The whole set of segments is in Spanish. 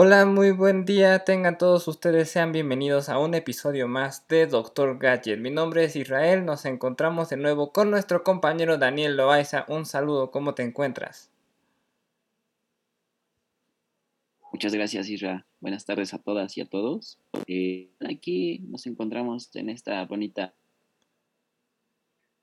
Hola, muy buen día, tengan todos ustedes, sean bienvenidos a un episodio más de Doctor Gadget. Mi nombre es Israel, nos encontramos de nuevo con nuestro compañero Daniel Loaiza. Un saludo, ¿cómo te encuentras? Muchas gracias, Israel. Buenas tardes a todas y a todos. Eh, aquí nos encontramos en esta bonita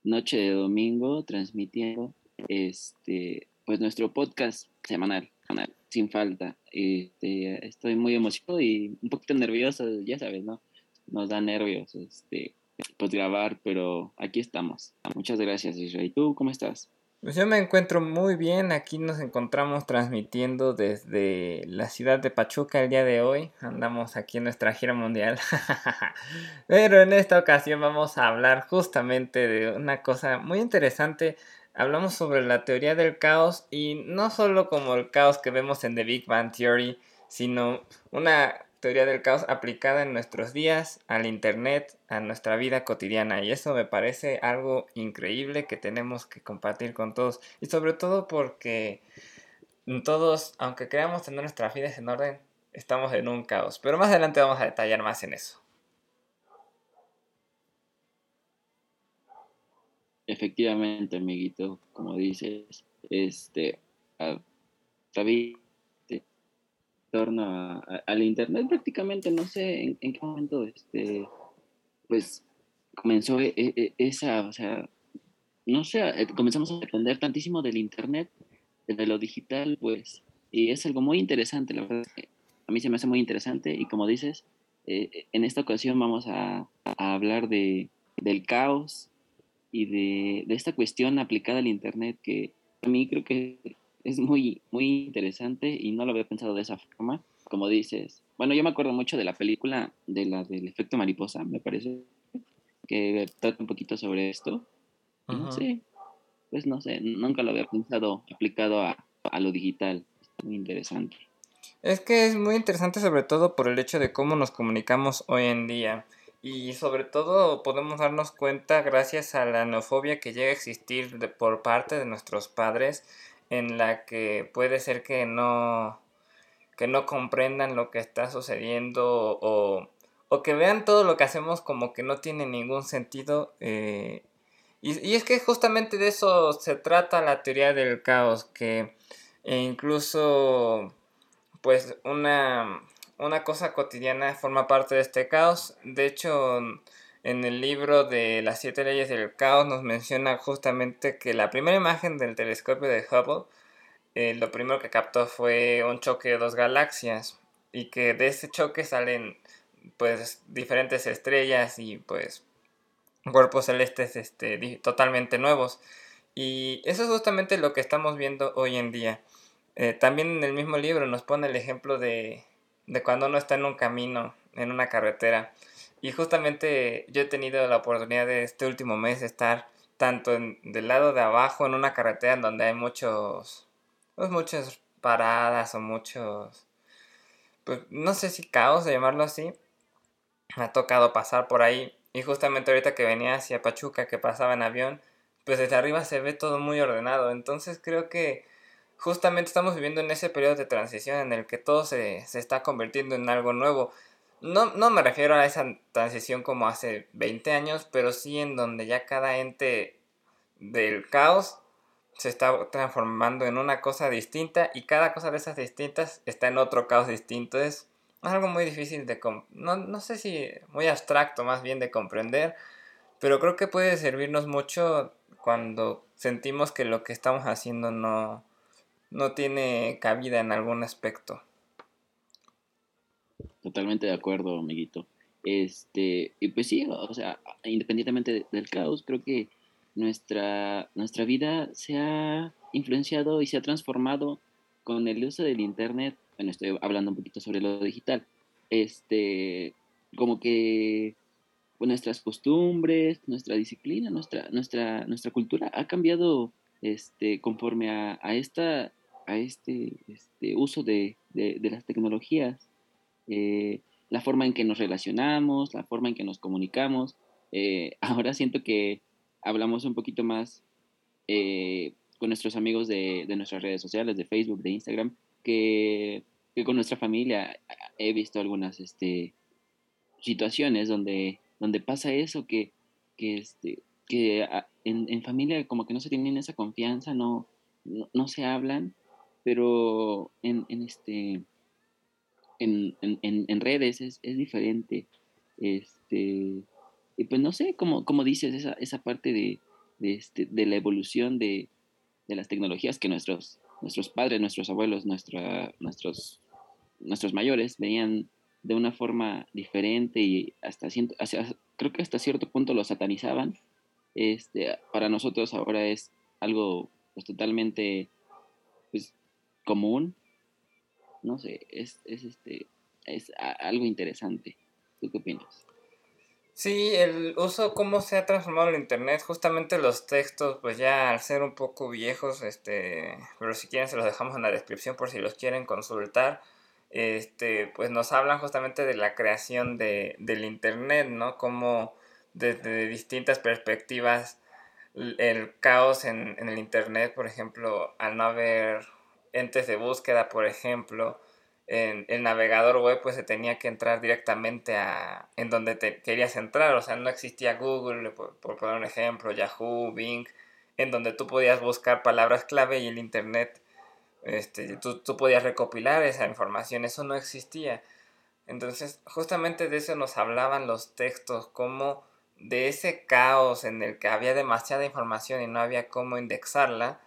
noche de domingo transmitiendo este pues nuestro podcast semanal, semanal sin falta. Este, estoy muy emocionado y un poquito nervioso, ya sabes, ¿no? Nos da nervios este, pues grabar, pero aquí estamos. Muchas gracias, Israel. ¿Y tú cómo estás? Pues yo me encuentro muy bien, aquí nos encontramos transmitiendo desde la ciudad de Pachuca el día de hoy, andamos aquí en nuestra gira mundial, pero en esta ocasión vamos a hablar justamente de una cosa muy interesante hablamos sobre la teoría del caos y no solo como el caos que vemos en The Big Bang Theory, sino una teoría del caos aplicada en nuestros días, al Internet, a nuestra vida cotidiana. Y eso me parece algo increíble que tenemos que compartir con todos. Y sobre todo porque todos, aunque creamos tener nuestras vidas en orden, estamos en un caos. Pero más adelante vamos a detallar más en eso. Efectivamente, amiguito, como dices, este, a, en torno al internet prácticamente, no sé en, qué momento, este, pues comenzó e, e, esa, o sea, no sé, eh, comenzamos a aprender tantísimo del internet, de lo digital, pues, y es algo muy interesante, la verdad, a mí se me hace muy interesante y como dices, eh, en esta ocasión vamos a, a hablar de, del caos, y de, esta cuestión aplicada al Internet que a mí creo que es muy, muy interesante y no lo había pensado de esa forma. Como dices, bueno, yo me acuerdo mucho de la película de la del efecto mariposa, me parece, que trata un poquito sobre esto. No sé, pues no sé, nunca lo había pensado aplicado a, a lo digital. Es muy interesante. Es que es muy interesante sobre todo por el hecho de cómo nos comunicamos hoy en día. Y sobre todo podemos darnos cuenta gracias a la neofobia que llega a existir por parte de nuestros padres en la que puede ser que no que no comprendan lo que está sucediendo o, que vean todo lo que hacemos como que no tiene ningún sentido eh, y, y, es que justamente de eso se trata la teoría del caos que e incluso pues una una cosa cotidiana forma parte de este caos. De hecho, en el libro de las siete leyes del caos nos menciona justamente que la primera imagen del telescopio de Hubble, eh, lo primero que captó fue un choque de dos galaxias y que de ese choque salen pues diferentes estrellas y pues cuerpos celestes este, totalmente nuevos. Y eso es justamente lo que estamos viendo hoy en día. Eh, también en el mismo libro nos pone el ejemplo de, de cuando uno está en un camino, en una carretera. Y justamente yo he tenido la oportunidad de este último mes estar tanto en, del lado de abajo en una carretera en donde hay muchos, pues muchas paradas o muchos, pues no sé si caos de llamarlo así. Me ha tocado pasar por ahí y justamente ahorita que venía hacia Pachuca, que pasaba en avión, pues desde arriba se ve todo muy ordenado. Entonces creo que justamente estamos viviendo en ese periodo de transición en el que todo se, está convirtiendo en algo nuevo. No, no me refiero a esa transición como hace 20 años, pero sí en donde ya cada ente del caos se está transformando en una cosa distinta y cada cosa de esas distintas está en otro caos distinto. Es algo muy difícil de... No, no sé si muy abstracto más bien de comprender, pero creo que puede servirnos mucho cuando sentimos que lo que estamos haciendo no, no tiene cabida en algún aspecto. Totalmente de acuerdo, amiguito. Este, y pues sí, o sea, independientemente del caos, creo que nuestra, nuestra vida se ha influenciado y se ha transformado con el uso del internet. Bueno, estoy hablando un poquito sobre lo digital. Este, como que nuestras costumbres, nuestra disciplina, nuestra, nuestra, nuestra cultura ha cambiado este, conforme a, esta a este, este uso de, las tecnologías, eh, la forma en que nos relacionamos, la forma en que nos comunicamos. Eh, ahora siento que hablamos un poquito más eh, con nuestros amigos de, nuestras redes sociales, de Facebook, de Instagram, que que con nuestra familia he visto algunas este, situaciones donde, donde pasa eso, que, que, este, que en, en, familia como que no se tienen esa confianza, no, no, se hablan, pero en, en este, en, en, redes es, es, diferente. Este, y pues no sé, como, como dices, esa, esa parte de, este, de la evolución de, de, las tecnologías que nuestros, nuestros padres, nuestros abuelos, nuestra, nuestros, nuestros mayores veían de una forma diferente y hasta, hacia, creo que hasta cierto punto lo satanizaban. Este, para nosotros ahora es algo pues, totalmente pues, común. No sé, es, es, este, es algo interesante. ¿Tú qué opinas? Sí, el uso, cómo se ha transformado el internet, justamente los textos, pues ya al ser un poco viejos, este, pero si quieren se los dejamos en la descripción por si los quieren consultar, este, pues nos hablan justamente de la creación de, del internet, ¿no? Como desde distintas perspectivas el caos en, el internet, por ejemplo, al no haber entes de búsqueda, por ejemplo, en el navegador web pues se tenía que entrar directamente a en donde te querías entrar, o sea, no existía Google, por, poner un ejemplo, Yahoo, Bing, en donde tú podías buscar palabras clave y el internet, este, tú, tú podías recopilar esa información, eso no existía. Entonces, justamente de eso nos hablaban los textos, como de ese caos en el que había demasiada información y no había cómo indexarla,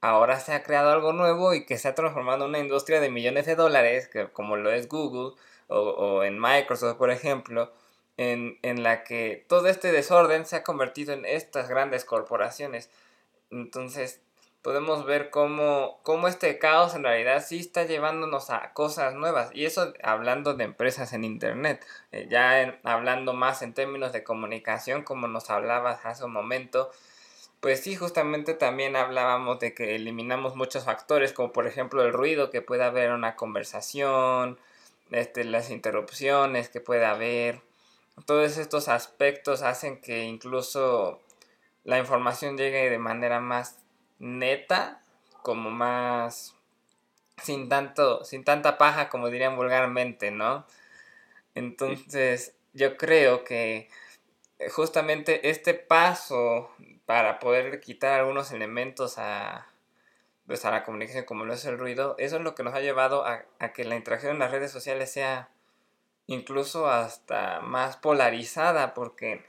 ahora se ha creado algo nuevo y que se ha transformado en una industria de millones de dólares, que, como lo es Google o, en Microsoft, por ejemplo, en, en, la que todo este desorden se ha convertido en estas grandes corporaciones. Entonces, podemos ver cómo, cómo este caos en realidad sí está llevándonos a cosas nuevas. Y eso hablando de empresas en Internet. Eh, ya hablando más en términos de comunicación, como nos hablabas hace un momento, pues sí, justamente también hablábamos de que eliminamos muchos factores, como por ejemplo el ruido que puede haber en una conversación, este, las interrupciones que puede haber. Todos estos aspectos hacen que incluso la información llegue de manera más neta, como más sin tanto, sin tanta paja, como dirían vulgarmente, ¿no? Entonces, yo creo que justamente este paso para poder quitar algunos elementos a, pues, a la comunicación como lo es el ruido, eso es lo que nos ha llevado a, que la interacción en las redes sociales sea incluso hasta más polarizada porque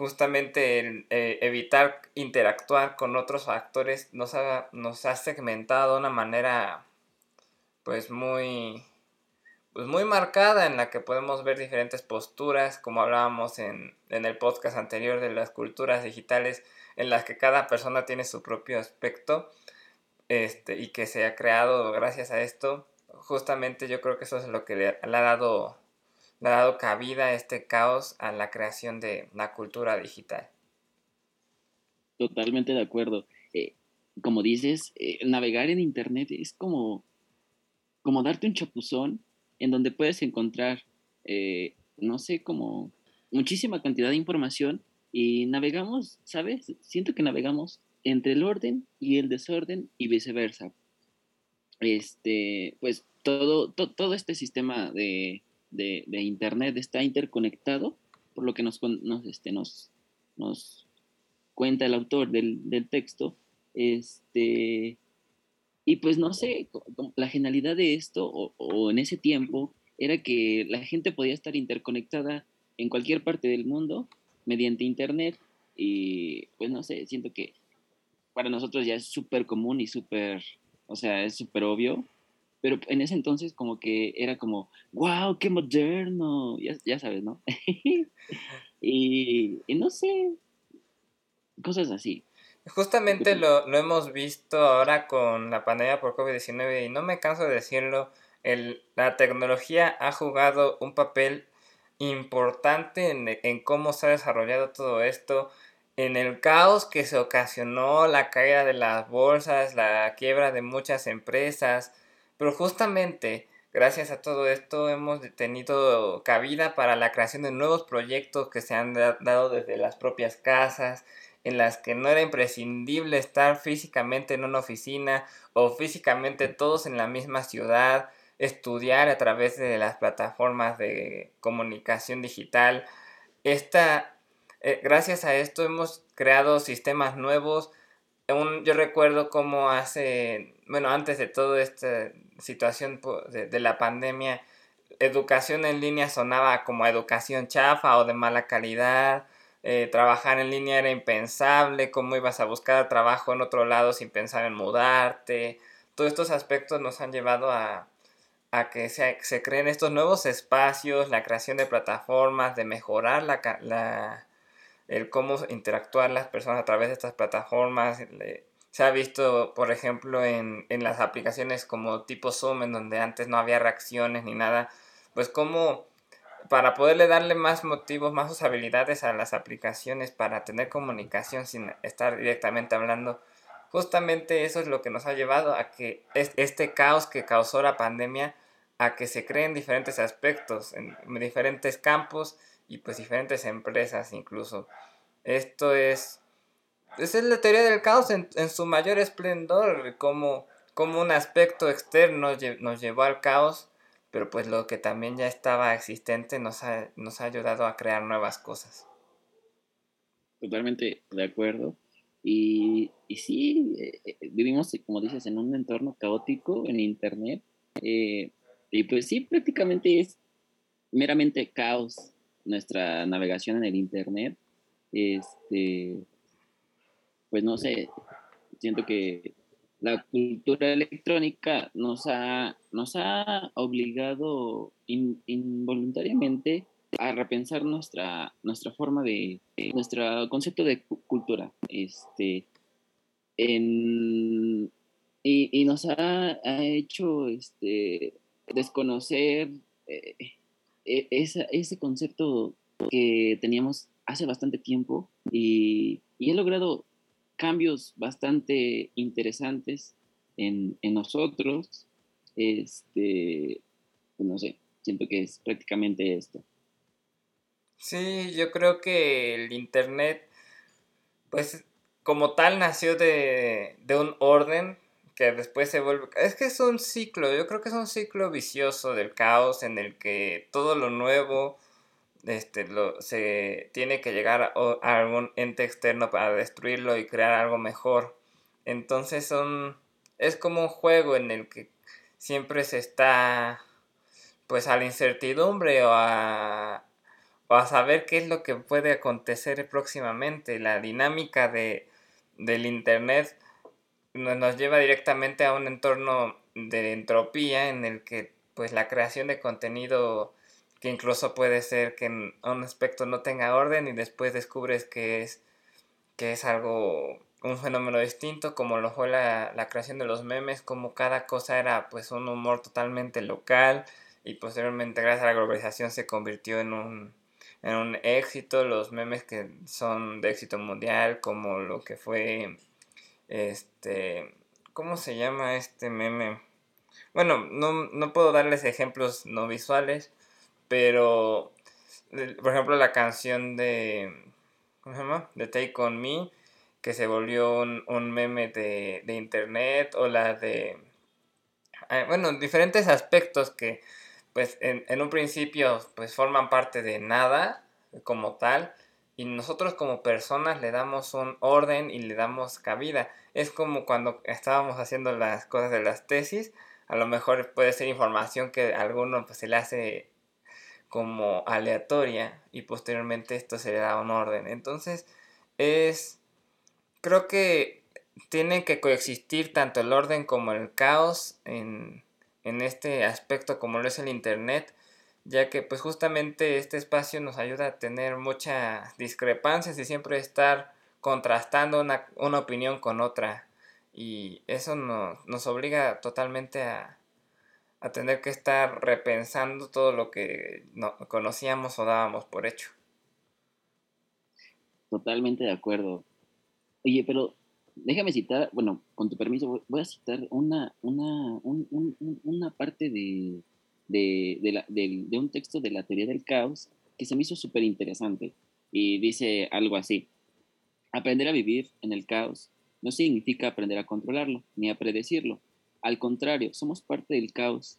justamente eh, evitar interactuar con otros actores nos ha, nos ha segmentado de una manera pues muy pues muy marcada en la que podemos ver diferentes posturas, como hablábamos en, el podcast anterior de las culturas digitales, en las que cada persona tiene su propio aspecto este, y que se ha creado gracias a esto. Justamente yo creo que eso es lo que le, ha, dado, ha dado cabida a este caos a la creación de la cultura digital. Totalmente de acuerdo. Eh, como dices, eh, navegar en Internet es como, como darte un chapuzón en donde puedes encontrar, eh, no sé, como muchísima cantidad de información y navegamos, ¿sabes? Siento que navegamos entre el orden y el desorden y viceversa. Este, pues todo, todo este sistema de, de, Internet está interconectado, por lo que nos, nos, este, nos, nos cuenta el autor del, del texto. Este, y pues no sé, la genialidad de esto, o, en ese tiempo, era que la gente podía estar interconectada en cualquier parte del mundo mediante Internet. Y pues no sé, siento que para nosotros ya es súper común y súper, o sea, es súper obvio. Pero en ese entonces como que era como, wow, qué moderno, ya, ya sabes, ¿no? y, y no sé, cosas así. Justamente lo, lo, hemos visto ahora con la pandemia por COVID-19 y no me canso de decirlo, el, la tecnología ha jugado un papel importante en, en, cómo se ha desarrollado todo esto, en el caos que se ocasionó, la caída de las bolsas, la quiebra de muchas empresas, pero justamente gracias a todo esto hemos tenido cabida para la creación de nuevos proyectos que se han dado desde las propias casas, en las que no era imprescindible estar físicamente en una oficina o físicamente todos en la misma ciudad, estudiar a través de las plataformas de comunicación digital. Esta, eh, gracias a esto hemos creado sistemas nuevos. Yo recuerdo cómo hace, bueno, antes de toda esta situación de, la pandemia, educación en línea sonaba como educación chafa o de mala calidad. Eh, trabajar en línea era impensable, cómo ibas a buscar trabajo en otro lado sin pensar en mudarte. Todos estos aspectos nos han llevado a, que se, se, creen estos nuevos espacios, la creación de plataformas, de mejorar la, la, el cómo interactuar las personas a través de estas plataformas. se ha visto, por ejemplo, en, en las aplicaciones como tipo Zoom, en donde antes no había reacciones ni nada, pues como para poderle darle más motivos, más usabilidades a las aplicaciones para tener comunicación sin estar directamente hablando. Justamente eso es lo que nos ha llevado a que este caos que causó la pandemia, a que se creen diferentes aspectos, en diferentes campos y pues diferentes empresas incluso. Esto es, es la teoría del caos en, su mayor esplendor, como, como un aspecto externo nos llevó al caos pero pues lo que también ya estaba existente nos ha, nos ha ayudado a crear nuevas cosas. Totalmente de acuerdo. Y, y sí, eh, eh, vivimos, como dices, en un entorno caótico en Internet. Eh, y pues sí, prácticamente es meramente caos nuestra navegación en el Internet. Este, pues no sé, siento que la cultura electrónica nos ha, nos ha obligado involuntariamente a repensar nuestra, nuestra forma de, nuestro concepto de cultura. Este, y, nos ha, hecho este, desconocer eh, e, ese concepto que teníamos hace bastante tiempo y, y he logrado cambios bastante interesantes en, nosotros. Este, pues no sé, siento que es prácticamente esto. Sí, yo creo que el Internet, pues como tal, nació de, de un orden que después se vuelve... Es que es un ciclo, yo creo que es un ciclo vicioso del caos en el que todo lo nuevo este, lo, se tiene que llegar a, algún ente externo para destruirlo y crear algo mejor. Entonces son, es como un juego en el que siempre se está pues a la incertidumbre o a, a saber qué es lo que puede acontecer próximamente. La dinámica de, del Internet nos, lleva directamente a un entorno de entropía en el que pues la creación de contenido que incluso puede ser que en un aspecto no tenga orden y después descubres que es, que es algo, un fenómeno distinto, como lo fue la, la creación de los memes, como cada cosa era pues un humor totalmente local y posteriormente gracias a la globalización se convirtió en un, en un éxito, los memes que son de éxito mundial, como lo que fue este, ¿cómo se llama este meme? Bueno, no, no puedo darles ejemplos no visuales, pero, por ejemplo, la canción de, ¿cómo se llama? De Take On Me, que se volvió un, meme de, internet, o la de, ah, bueno, diferentes aspectos que, pues, en, en un principio, pues, forman parte de nada como tal, y nosotros como personas le damos un orden y le damos cabida. Es como cuando estábamos haciendo las cosas de las tesis, a lo mejor puede ser información que a alguno pues, se le hace como aleatoria y posteriormente esto se le da un orden. Entonces es, creo que tienen que coexistir tanto el orden como el caos en, en este aspecto como lo es el Internet, ya que pues justamente este espacio nos ayuda a tener muchas discrepancias y siempre estar contrastando una, una opinión con otra y eso nos, nos obliga totalmente a, a tener que estar repensando todo lo que no, conocíamos o dábamos por hecho. Totalmente de acuerdo. Oye, pero déjame citar, bueno, con tu permiso, voy a citar una, una, una parte de, de, de, un texto de la teoría del caos que se me hizo súper interesante. Y dice algo así, aprender a vivir en el caos no significa aprender a controlarlo ni a predecirlo al contrario, somos parte del caos.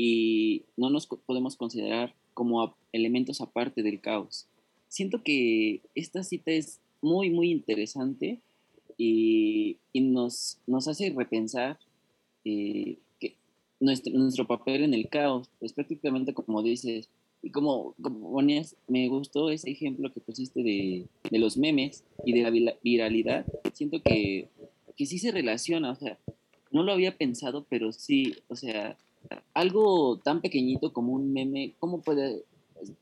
y no nos podemos considerar como elementos aparte del caos. Siento que esta cita es muy, muy interesante y, nos, nos hace repensar eh, nuestro, nuestro papel en el caos es prácticamente como dices, y como, como ponías, me gustó ese ejemplo que pusiste de, de los memes y de la viralidad. Siento que, que sí se relaciona, o sea, no lo había pensado, pero sí, o sea, algo tan pequeñito como un meme, ¿cómo puede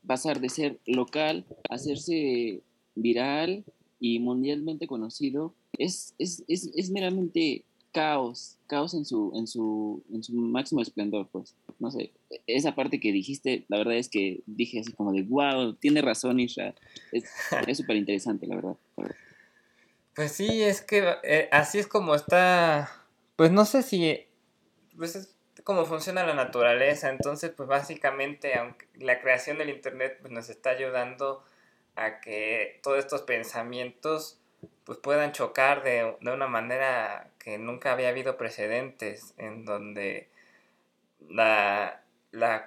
pasar de ser local a hacerse viral y mundialmente conocido? Es, es, es, es meramente caos, caos en su, en su, en su máximo esplendor, pues. No sé, esa parte que dijiste, la verdad es que dije así como de, wow, tiene razón Isra. Es súper interesante, la verdad. Pues sí, es que eh, así es como está, pues no sé si, pues es como funciona la naturaleza, entonces pues básicamente aunque la creación del Internet pues, nos está ayudando a que todos estos pensamientos pues puedan chocar de, una manera que nunca había habido precedentes, en donde la,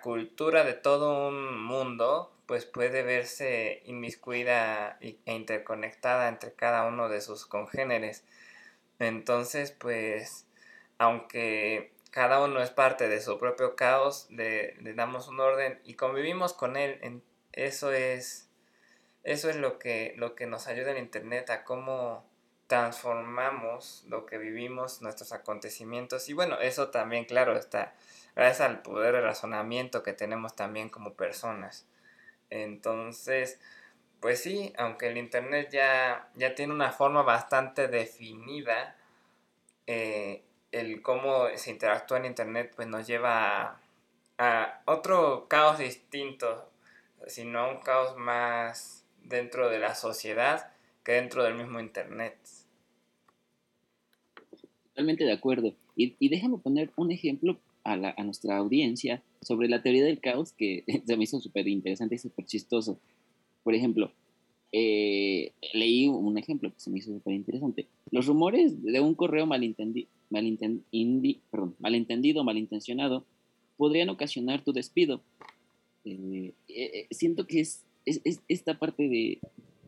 cultura de todo un mundo pues puede verse inmiscuida e interconectada entre cada uno de sus congéneres. Entonces, pues, aunque cada uno es parte de su propio caos, le, le damos un orden y convivimos con él. Eso es eso es lo que, lo que nos ayuda en Internet a cómo transformamos lo que vivimos, nuestros acontecimientos. Y bueno, eso también, claro, está gracias al poder de razonamiento que tenemos también como personas. Entonces, pues sí, aunque el Internet ya, ya tiene una forma bastante definida, eh, el cómo se interactúa en Internet pues nos lleva a, a otro caos distinto, sino a un caos más dentro de la sociedad que dentro del mismo Internet. Totalmente de acuerdo. Y, déjame poner un ejemplo a, la, a, nuestra audiencia sobre la teoría del caos que se me hizo súper interesante y súper chistoso. Por ejemplo, eh, leí un ejemplo que se me hizo súper interesante. Los rumores de un correo malentendi perdón, malentendido, malintencionado, podrían ocasionar tu despido. Eh, eh, siento que es es, esta parte de,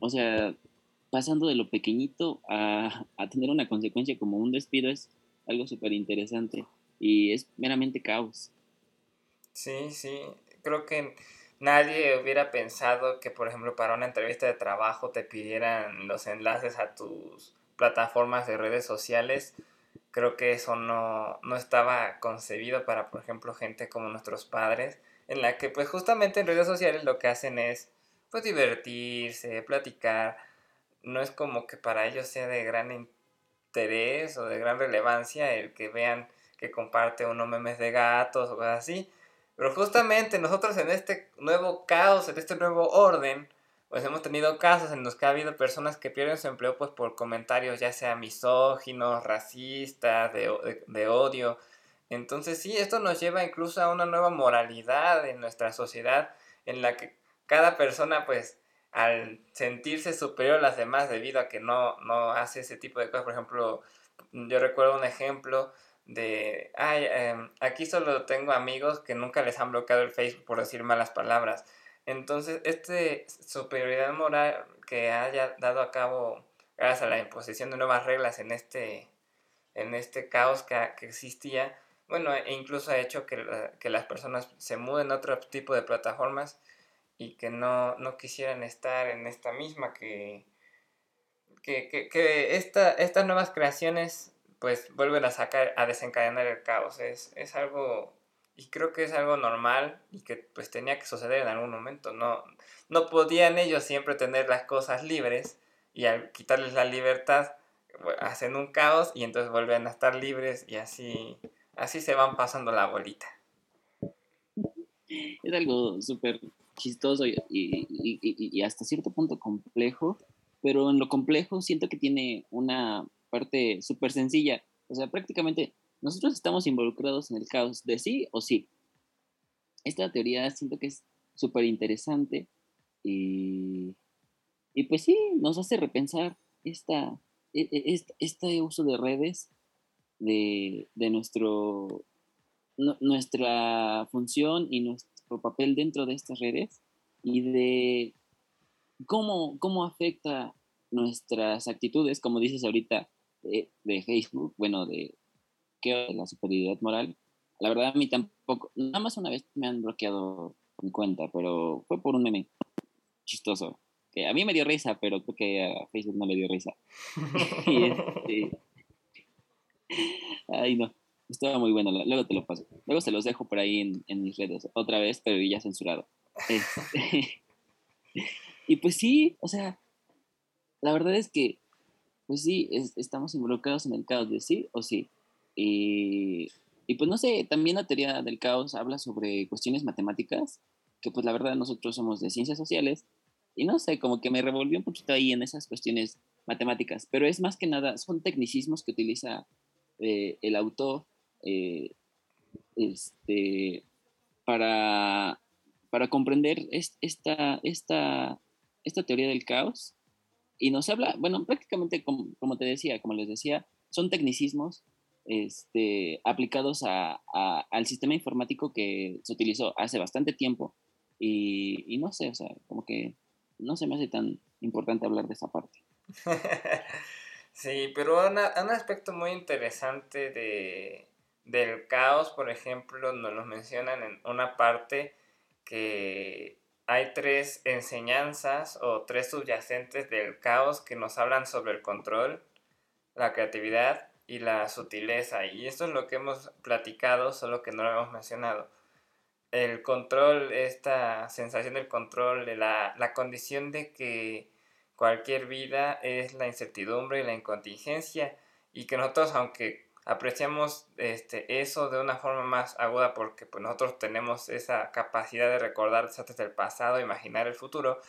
o sea, pasando de lo pequeñito a, tener una consecuencia como un despido es algo súper interesante y es meramente caos. Sí, sí, creo que nadie hubiera pensado que, por ejemplo, para una entrevista de trabajo te pidieran los enlaces a tus plataformas de redes sociales. Creo que eso no, no estaba concebido para, por ejemplo, gente como nuestros padres, en la que pues justamente en redes sociales lo que hacen es pues divertirse, platicar. No es como que para ellos sea de gran interés o de gran relevancia el que vean que comparte unos memes de gatos o cosas así. Pero justamente nosotros en este nuevo caos, en este nuevo orden, pues hemos tenido casos en los que ha habido personas que pierden su empleo pues por comentarios ya sea misóginos, racistas, de, de odio. Entonces sí, esto nos lleva incluso a una nueva moralidad en nuestra sociedad en la que cada persona pues al sentirse superior a las demás debido a que no, no hace ese tipo de cosas, por ejemplo, yo recuerdo un ejemplo de, ay, em, aquí solo tengo amigos que nunca les han bloqueado el Facebook por decir malas palabras. Entonces, este superioridad moral que haya dado a cabo gracias a la imposición de nuevas reglas en este, en este caos que, que existía, bueno, e incluso ha hecho que, que las personas se muden a otro tipo de plataformas y que no, quisieran estar en esta misma, que, que, estas nuevas creaciones pues vuelven a sacar, a desencadenar el caos. Es, es algo, y creo que es algo normal y que pues tenía que suceder en algún momento. No, no podían ellos siempre tener las cosas libres y al quitarles la libertad hacen un caos y entonces vuelven a estar libres y así, así se van pasando la bolita. Es algo súper chistoso y, hasta cierto punto complejo, pero en lo complejo siento que tiene una parte súper sencilla. O sea, prácticamente nosotros estamos involucrados en el caos de sí o sí. Esta teoría siento que es súper interesante y, y pues sí, nos hace repensar esta, e, e, este, uso de redes de, de, nuestro, nuestra función y nuestro papel dentro de estas redes y de cómo, cómo afecta nuestras actitudes, como dices ahorita, de, Facebook, bueno, de, de la superioridad moral. La verdad, a mí tampoco, nada más una vez me han bloqueado mi cuenta, pero fue por un meme chistoso, que a mí me dio risa, pero creo que a Facebook no le dio risa. Este, ay, no, estaba muy bueno, luego te lo paso. Luego se los dejo por ahí en, en mis redes, otra vez, pero ya censurado. Este, y pues sí, o sea, la verdad es que, pues sí, estamos involucrados en el caos de sí o sí. Y, y, pues no sé, también la teoría del caos habla sobre cuestiones matemáticas, que pues la verdad nosotros somos de ciencias sociales, y no sé, como que me revolvió un poquito ahí en esas cuestiones matemáticas, pero es más que nada, son tecnicismos que utiliza eh, el autor eh, este, para, para comprender esta, esta, esta teoría del caos y nos habla, bueno, prácticamente como, te decía, como les decía, son tecnicismos este, aplicados a, al sistema informático que se utilizó hace bastante tiempo y, no sé, o sea, como que no se me hace tan importante hablar de esa parte. sí, pero un aspecto muy interesante de, del caos, por ejemplo, nos lo mencionan en una parte que hay tres enseñanzas o tres subyacentes del caos que nos hablan sobre el control, la creatividad y la sutileza. Y esto es lo que hemos platicado, solo que no lo hemos mencionado. El control, esta sensación del control, de la, la condición de que cualquier vida es la incertidumbre y la incontingencia y que nosotros, aunque apreciamos este, eso de una forma más aguda porque pues, nosotros tenemos esa capacidad de recordar desastres del pasado, imaginar el futuro.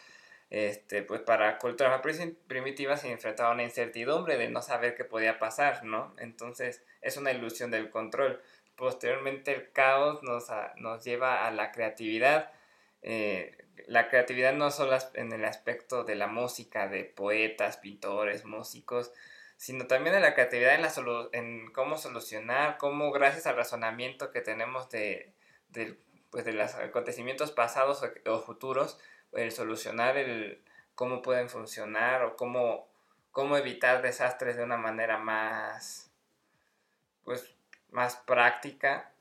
Este, pues para culturas primitivas se enfrentaba a una incertidumbre de no saber qué podía pasar, ¿no? Entonces es una ilusión del control. Posteriormente el caos nos, nos lleva a la creatividad. Eh, la creatividad no solo en el aspecto de la música, de poetas, pintores, músicos, sino también de la creatividad en, la en cómo solucionar, cómo gracias al razonamiento que tenemos de, pues de los acontecimientos pasados o, futuros, el solucionar el cómo pueden funcionar o cómo, cómo evitar desastres de una manera más, pues, más práctica.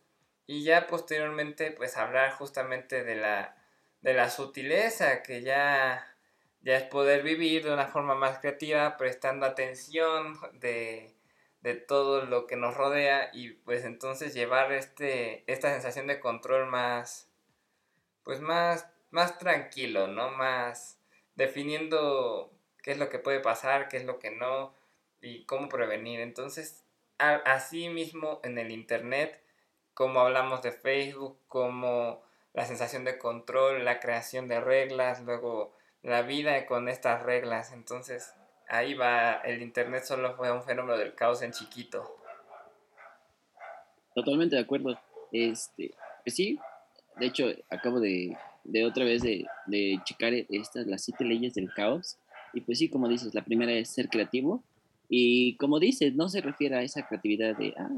Y ya posteriormente, pues hablar justamente de la, de la sutileza que ya ya es poder vivir de una forma más creativa, prestando atención de, todo lo que nos rodea y pues entonces llevar este, esta sensación de control más, pues más, más tranquilo, ¿no? Más definiendo qué es lo que puede pasar, qué es lo que no y cómo prevenir. Entonces, así mismo en el Internet, como hablamos de Facebook, como la sensación de control, la creación de reglas, luego la vida con estas reglas. Entonces, ahí va, el Internet solo fue un fenómeno del caos en chiquito. Totalmente de acuerdo. Este, pues sí, de hecho, acabo de, de otra vez de, de checar estas, las siete leyes del caos. Y pues sí, como dices, la primera es ser creativo. Y como dices, no se refiere a esa creatividad de, ah,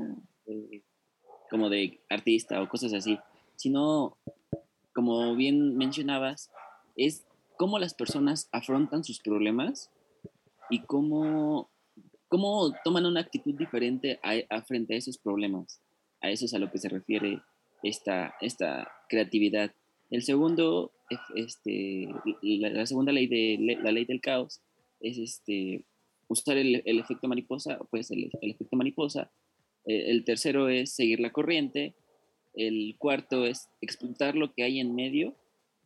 como de artista o cosas así, sino, como bien mencionabas, es cómo las personas afrontan sus problemas y cómo, cómo toman una actitud diferente a, frente a esos problemas. A eso es a lo que se refiere esta, esta creatividad. El segundo, este, la, segunda ley de la ley del caos es este, usar el, efecto mariposa, pues el, efecto mariposa. Eh, el tercero es seguir la corriente. El cuarto es explotar lo que hay en medio.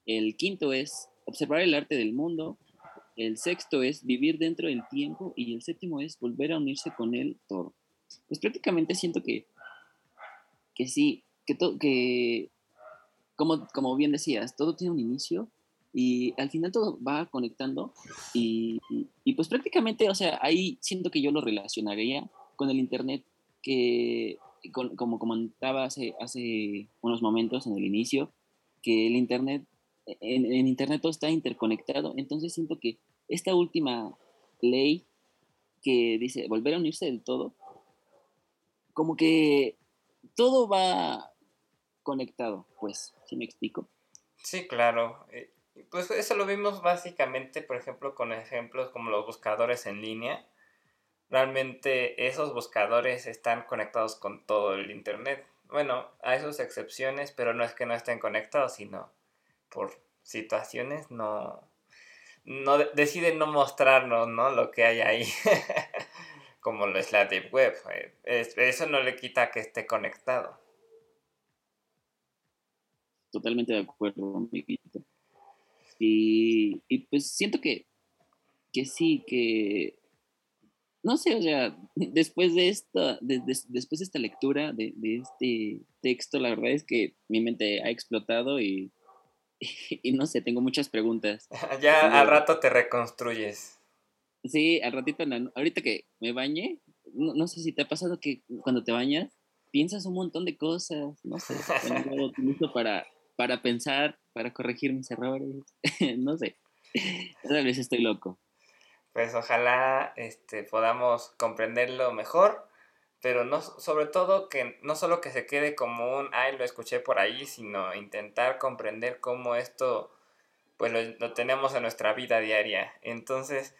El quinto es observar el arte del mundo. El sexto es vivir dentro del tiempo y el séptimo es volver a unirse con el todo. Pues prácticamente siento que, que sí, que, que como, como bien decías, todo tiene un inicio y al final todo va conectando y, y, pues prácticamente, o sea, ahí siento que yo lo relacionaría con el Internet que, como comentaba hace, hace unos momentos en el inicio, que el Internet en, Internet todo está interconectado, entonces siento que esta última ley que dice volver a unirse del todo, como que todo va, conectado, pues, ¿sí me explico? Sí, claro. Eh, pues eso lo vimos básicamente, por ejemplo, con ejemplos como los buscadores en línea. Realmente esos buscadores están conectados con todo el Internet. Bueno, hay sus excepciones, pero no es que no estén conectados, sino por situaciones no, no deciden no mostrarnos ¿no? lo que hay ahí, como lo es la Deep Web. Eh, eso no le quita que esté conectado. Totalmente de acuerdo, amiguito. Y, pues siento que, que sí, que no sé, o sea, después de esta, después de esta lectura de, este texto, la verdad es que mi mente ha explotado y, y, no sé, tengo muchas preguntas. ya al rato te reconstruyes. Sí, al ratito, ahorita que me bañe, no, sé si te ha pasado que cuando te bañas piensas un montón de cosas, no sé, utilizo para, para pensar, para corregir mis errores, no sé, tal vez estoy loco pues ojalá este, podamos comprenderlo mejor, pero no, sobre todo que no solo que se quede como un, ay, lo escuché por ahí, sino intentar comprender cómo esto, pues lo, tenemos en nuestra vida diaria. Entonces,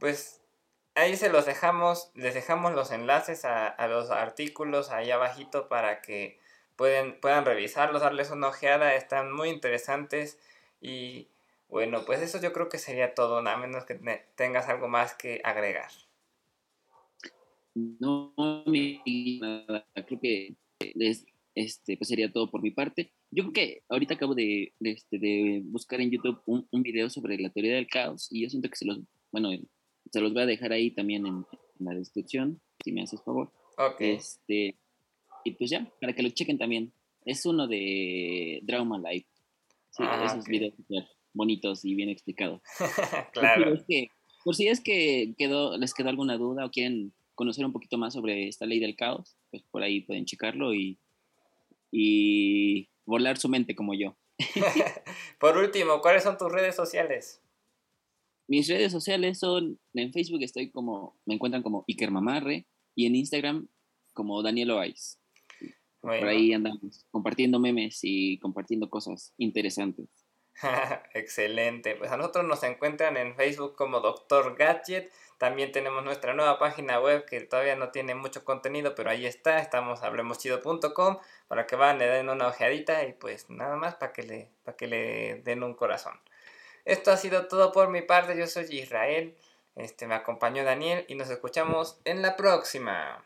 pues ahí se los dejamos, les dejamos los enlaces a, a los artículos ahí abajito para que pueden, puedan revisarlos, darles una ojeada, están muy interesantes y bueno, pues eso yo creo que sería todo, a menos que tengas algo más que agregar. No, creo que este, pues sería todo por mi parte. Yo creo que ahorita acabo de, este, de buscar en YouTube un, un, video sobre la teoría del caos y yo siento que se los, bueno, se los voy a dejar ahí también en, la descripción, si me haces favor. Ok. Este, y pues ya, para que lo chequen también. Es uno de Drama Life. Sí, ah, esos videos bonitos y bien explicados. claro. Por si, es que, quedó, les quedó alguna duda o quieren conocer un poquito más sobre esta ley del caos, pues por ahí pueden checarlo y, y volar su mente como yo. por último, ¿cuáles son tus redes sociales? Mis redes sociales son, en Facebook estoy como, me encuentran como Iker Mamarre y en Instagram como Daniel Oais. Por ahí andamos compartiendo memes y compartiendo cosas interesantes. Excelente. Pues a nosotros nos encuentran en Facebook como Doctor Gadget. También tenemos nuestra nueva página web que todavía no tiene mucho contenido, pero ahí está. Estamos hablemoschido.com para que van, le den una ojeadita y pues nada más para que le, para que le den un corazón. Esto ha sido todo por mi parte. Yo soy Israel. Este me acompañó Daniel y nos escuchamos en la próxima.